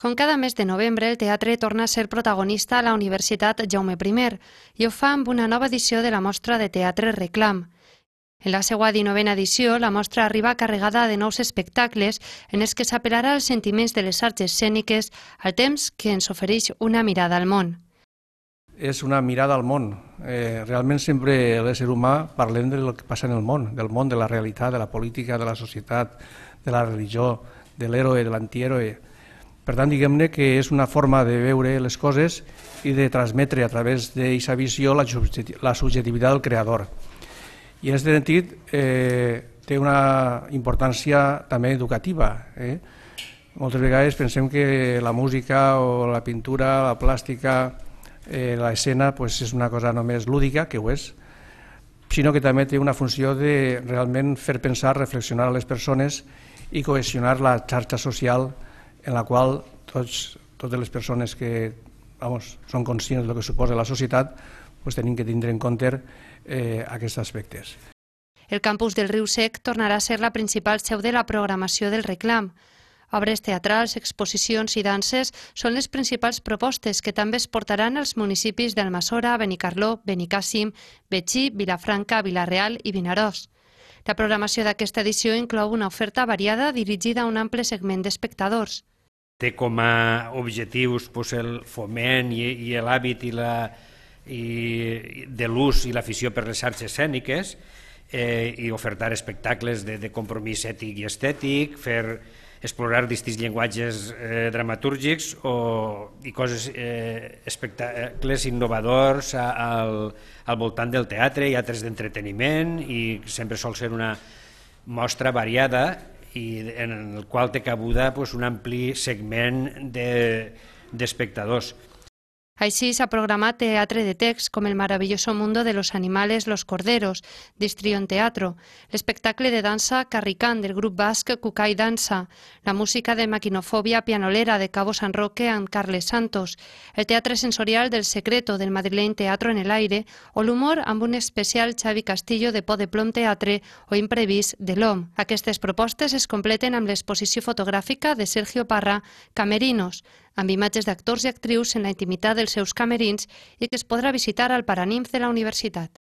Com cada mes de novembre, el teatre torna a ser protagonista a la Universitat Jaume I i ho fa amb una nova edició de la mostra de teatre Reclam. En la seva 19a edició, la mostra arriba carregada de nous espectacles en els que s'apel·larà als sentiments de les arts escèniques al temps que ens ofereix una mirada al món. És una mirada al món. Eh, realment sempre l'ésser humà parlem del que passa en el món, del món, de la realitat, de la política, de la societat, de la religió, de l'héroe, de l'antihéroe. Per tant, diguem-ne que és una forma de veure les coses i de transmetre a través d'aquesta visió la subjectivitat del creador. I en aquest sentit eh, té una importància també educativa. Eh? Moltes vegades pensem que la música o la pintura, la plàstica, eh, l'escena pues, és una cosa només lúdica, que ho és, sinó que també té una funció de realment fer pensar, reflexionar a les persones i cohesionar la xarxa social en la qual tots, totes les persones que vamos, són conscients del que suposa la societat pues, tenim que tindre en compte eh, aquests aspectes. El campus del Riu Sec tornarà a ser la principal seu de la programació del reclam. Obres teatrals, exposicions i danses són les principals propostes que també es portaran als municipis d'Almassora, Benicarló, Benicàssim, Betxí, Vilafranca, Vilareal i Vinaròs. La programació d'aquesta edició inclou una oferta variada dirigida a un ample segment d'espectadors. Té com a objectius pues, el foment i, i l'hàbit i la, i de l'ús i l'afició per les arts escèniques eh, i ofertar espectacles de, de compromís ètic i estètic, fer explorar distints llenguatges eh, dramatúrgics o, i coses, eh, espectacles innovadors a, al, al voltant del teatre i altres d'entreteniment i sempre sol ser una mostra variada i en el qual té cabuda pues, un ampli segment d'espectadors. De, Així s'ha programat teatre de text com El maravilloso mundo de los animales Los Corderos, d'Istrion Teatro, l'espectacle de dansa Carricán del grup basc Cucai Dansa, la música de maquinofòbia pianolera de Cabo San Roque amb Carles Santos, el teatre sensorial del Secreto del madrileny Teatro en el Aire o l'humor amb un especial Xavi Castillo de Po de Plom Teatre o Imprevist de l'OM. Aquestes propostes es completen amb l'exposició fotogràfica de Sergio Parra Camerinos, amb imatges d'actors i actrius en la intimitat dels seus camerins i que es podrà visitar al Paranimf de la universitat.